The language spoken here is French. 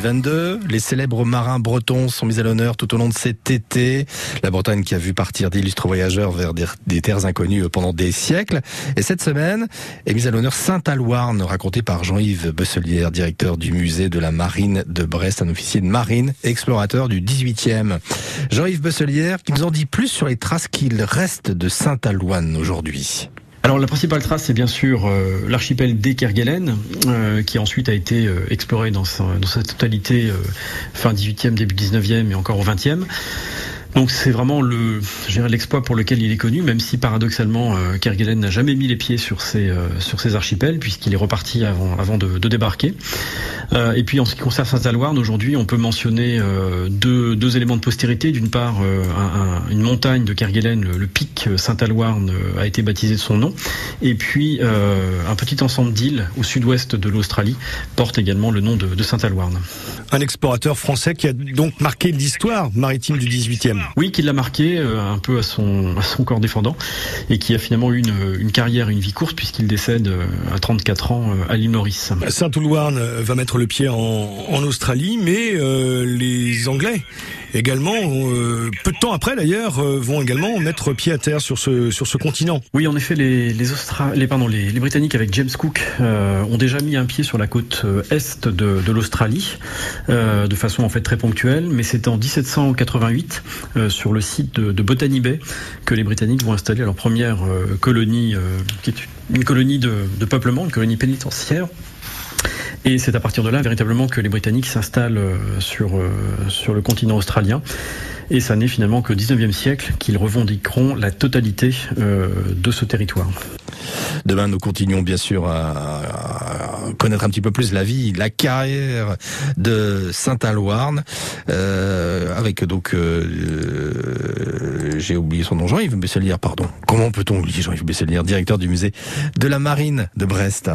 2022. Les célèbres marins bretons sont mis à l'honneur tout au long de cet été. La Bretagne qui a vu partir d'illustres voyageurs vers des, terres inconnues pendant des siècles. Et cette semaine est mise à l'honneur Saint-Alouarn, raconté par Jean-Yves Besselière, directeur du musée de la marine de Brest, un officier de marine, explorateur du 18e. Jean-Yves Besselière qui nous en dit plus sur les traces qu'il reste de Saint-Alouarn aujourd'hui. Alors la principale trace, c'est bien sûr euh, l'archipel d'Ekerguelen, euh, qui ensuite a été euh, exploré dans sa, totalité fin 18e, début 19e et encore au 20e. Donc c'est vraiment le, l'exploit pour lequel il est connu, même si paradoxalement Kerguelen n'a jamais mis les pieds sur ces archipels puisqu'il est reparti avant de débarquer. Euh, et puis en ce qui concerne Saint-Alouarn, aujourd'hui on peut mentionner euh, deux, deux éléments de postérité. D'une part, un, une montagne de Kerguelen, le, pic Saint-Alouarn, a été baptisé de son nom. Et puis un petit ensemble d'îles au sud-ouest de l'Australie porte également le nom de, de Saint-Alouarn. Un explorateur français qui a donc marqué l'histoire maritime du 18e. Oui, qui l'a marqué euh, un peu à son, à son corps défendant et qui a finalement eu une, une carrière, une vie courte puisqu'il décède euh, à 34 ans euh, à l'île Maurice. Saint-Oulouarn va mettre le pied en, Australie, mais euh, les Anglais également, euh, peu de temps après d'ailleurs, euh, vont également mettre pied à terre sur ce sur ce continent. Oui, en effet, les les, Britanniques avec James Cook ont déjà mis un pied sur la côte est de, l'Australie, de façon en fait très ponctuelle, mais c'est en 1788 sur le site de, Botany Bay que les Britanniques vont installer leur première colonie, qui est une colonie de peuplement, une colonie pénitentiaire et c'est à partir de là véritablement que les Britanniques s'installent euh, sur, euh, sur le continent australien. Et ça n'est finalement qu'au 19e siècle qu'ils revendiqueront la totalité euh, de ce territoire. Demain, nous continuons bien sûr à, connaître un petit peu plus la vie, la carrière de Saint-Alouarn, euh, avec donc, j'ai oublié son nom, Jean-Yves Besselière, pardon. Comment peut-on oublier Jean-Yves Besselière, directeur du musée de la Marine de Brest?